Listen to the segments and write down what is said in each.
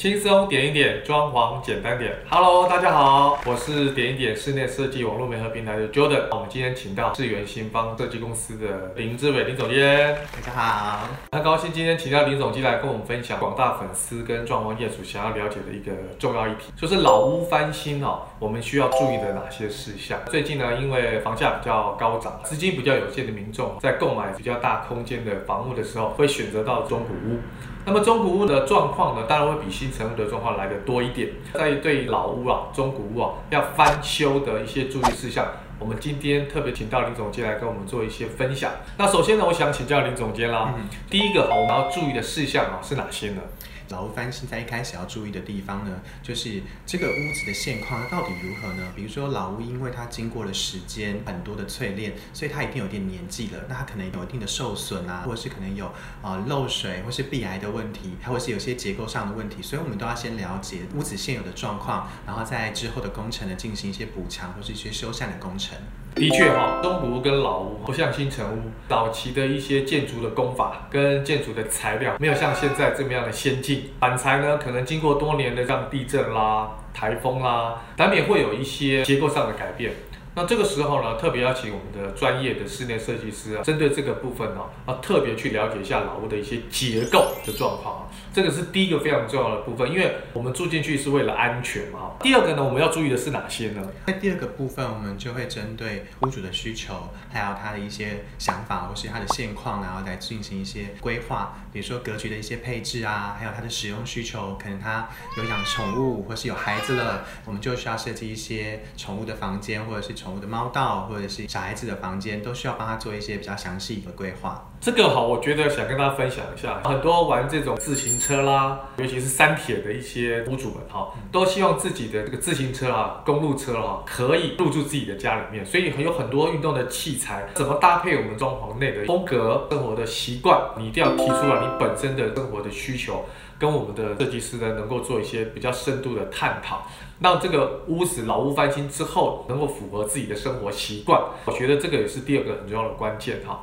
轻松点一点，装潢简单点。Hello，大家好，我是点一点室内设计网络媒合平台的 Jordan。我们今天请到智源新芳设计公司的林志伟林总监。大家好，很高兴今天请到林总监来跟我们分享广大粉丝跟装潢业主想要了解的一个重要议题，就是老屋翻新哦，我们需要注意的哪些事项？最近呢，因为房价比较高涨，资金比较有限的民众在购买比较大空间的房屋的时候，会选择到中古屋。那么中古屋的状况呢，当然会比新成屋的状况来的多一点。在对老屋啊、中古屋啊要翻修的一些注意事项，我们今天特别请到林总监来跟我们做一些分享。那首先呢，我想请教林总监啦，嗯、第一个哈，我们要注意的事项啊是哪些呢？老屋翻新在一开始要注意的地方呢，就是这个屋子的现况到底如何呢？比如说老屋，因为它经过了时间很多的淬炼，所以它一定有点年纪了，那它可能有一定的受损啊，或者是可能有啊、漏水或是壁癌的问题，或者是有些结构上的问题，所以我们都要先了解屋子现有的状况，然后在之后的工程呢进行一些补强或是一些修缮的工程。的确哈，东湖跟老屋不像新城屋，早期的一些建筑的工法跟建筑的材料没有像现在这么样的先进，板材呢可能经过多年的像地震啦、台风啦，难免会有一些结构上的改变。那这个时候呢，特别要请我们的专业的室内设计师啊，针对这个部分呢，要特别去了解一下老屋的一些结构的状况啊。这个是第一个非常重要的部分，因为我们住进去是为了安全嘛。第二个呢，我们要注意的是哪些呢？在第二个部分，我们就会针对屋主的需求，还有他的一些想法或是他的现况，然后来进行一些规划。比如说格局的一些配置啊，还有他的使用需求，可能他有养宠物或是有孩子了，我们就需要设计一些宠物的房间，或者是宠物的猫道，或者是小孩子的房间，都需要帮他做一些比较详细的规划。这个哈，我觉得想跟大家分享一下，很多玩这种自行车啦，尤其是山铁的一些屋主们哈，都希望自己的这个自行车啊、公路车啊，可以入住自己的家里面，所以有很多运动的器材，怎么搭配我们装潢内的风格、生活的习惯，你一定要提出来你本身的生活的需求，跟我们的设计师呢，能够做一些比较深度的探讨，让这个屋子老屋翻新之后，能够符合自己的生活习惯，我觉得这个也是第二个很重要的关键哈。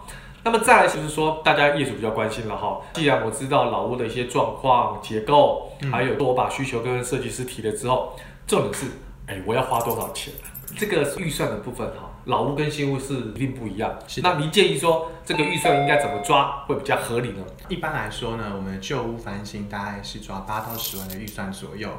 那么再来就是说，大家业主比较关心了哈。既然我知道老屋的一些状况、结构，还有我把需求跟设计师提了之后，重点是，哎，我要花多少钱？这个预算的部分哈，老屋跟新屋是一定不一样。是，那您建议说，这个预算应该怎么抓会比较合理呢？一般来说呢，我们旧屋翻新大概是抓八到十万的预算左右。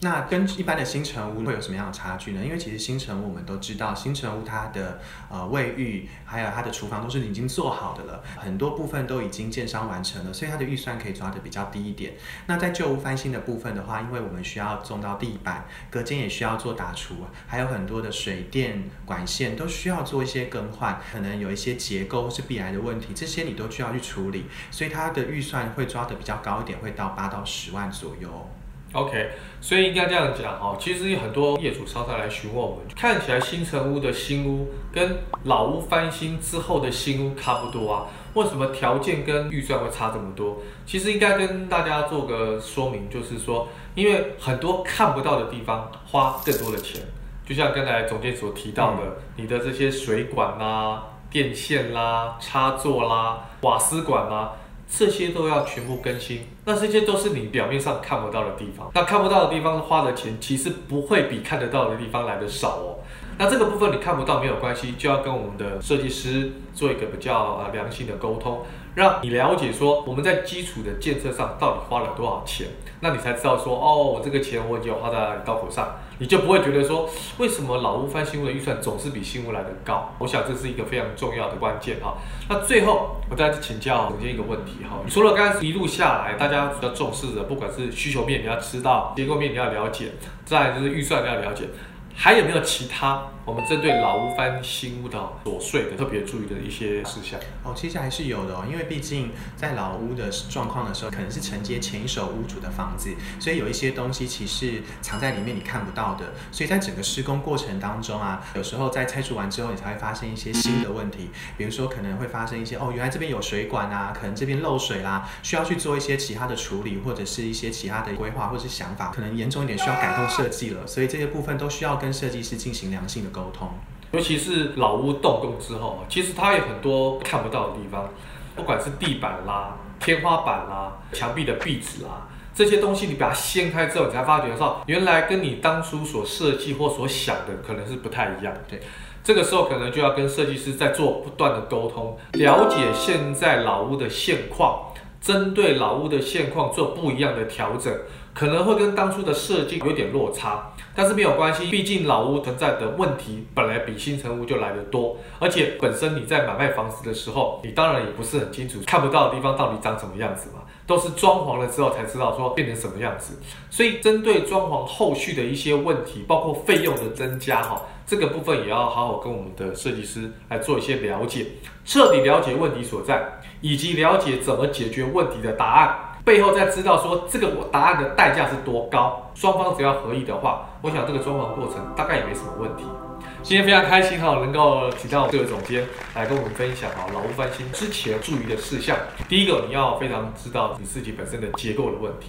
那跟一般的新城屋会有什么样的差距呢？因为其实新城屋我们都知道，新城屋它的呃卫浴还有它的厨房都是已经做好的了，很多部分都已经建商完成了，所以它的预算可以抓的比较低一点。那在旧屋翻新的部分的话，因为我们需要种到地板，隔间也需要做大厨，还有很多的水电管线都需要做一些更换，可能有一些结构是必然的问题，这些你都需要去处理，所以它的预算会抓得比较高一点，会到八到十万左右。OK，所以应该这样讲哈，其实有很多业主常常来询问我们，看起来新成屋的新屋跟老屋翻新之后的新屋差不多啊，为什么条件跟预算会差这么多？其实应该跟大家做个说明，就是说，因为很多看不到的地方花更多的钱，就像刚才总监所提到的，你的这些水管啦、电线啦、插座啦、瓦斯管啦。这些都要全部更新，那这些都是你表面上看不到的地方。那看不到的地方花的钱，其实不会比看得到的地方来的少哦。那这个部分你看不到没有关系，就要跟我们的设计师做一个比较呃良性的沟通，让你了解说我们在基础的建设上到底花了多少钱，那你才知道说哦，我这个钱我已经花在刀口上，你就不会觉得说为什么老屋翻新屋的预算总是比新屋来的高。我想这是一个非常重要的关键哈。那最后我再次请教总监一个问题哈，除了刚才一路下来大家比较重视的，不管是需求面你要知道，结构面你要了解，再就是预算你要了解。还有没有其他我们针对老屋翻新屋的琐碎的特别注意的一些事项？哦，其实还是有的哦，因为毕竟在老屋的状况的时候，可能是承接前一手屋主的房子，所以有一些东西其实藏在里面你看不到的。所以在整个施工过程当中啊，有时候在拆除完之后，你才会发生一些新的问题，比如说可能会发生一些哦，原来这边有水管啊，可能这边漏水啦，需要去做一些其他的处理，或者是一些其他的规划或者是想法，可能严重一点需要改动设计了，所以这些部分都需要跟跟设计师进行良性的沟通，尤其是老屋动工之后，其实它有很多看不到的地方，不管是地板啦、天花板啦、墙壁的壁纸啦，这些东西你把它掀开之后，你才发觉到，原来跟你当初所设计或所想的可能是不太一样。对，这个时候可能就要跟设计师在做不断的沟通，了解现在老屋的现况，针对老屋的现况做不一样的调整，可能会跟当初的设计有点落差。但是没有关系，毕竟老屋存在的问题本来比新成屋就来得多，而且本身你在买卖房子的时候，你当然也不是很清楚，看不到的地方到底长什么样子嘛，都是装潢了之后才知道说变成什么样子。所以针对装潢后续的一些问题，包括费用的增加哈，这个部分也要好好跟我们的设计师来做一些了解，彻底了解问题所在，以及了解怎么解决问题的答案。背后再知道说这个我答案的代价是多高，双方只要合意的话，我想这个装潢过程大概也没什么问题。今天非常开心哈，能够请到这个总监来跟我们分享啊，老屋翻新之前注意的事项。第一个，你要非常知道你自己本身的结构的问题；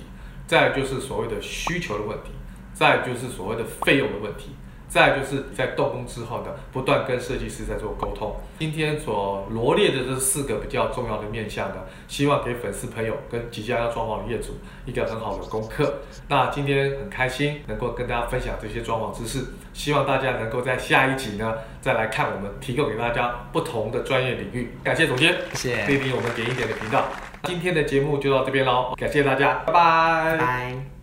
再就是所谓的需求的问题；再就是所谓的费用的问题。再来就是在动工之后呢，不断跟设计师在做沟通。今天所罗列的这四个比较重要的面向呢，希望给粉丝朋友跟即将要装潢的业主一个很好的功课。那今天很开心能够跟大家分享这些装潢知识，希望大家能够在下一集呢再来看我们提供给大家不同的专业领域。感谢总监，谢谢。莅临我们点一点的频道。今天的节目就到这边喽，感谢大家，拜拜。拜。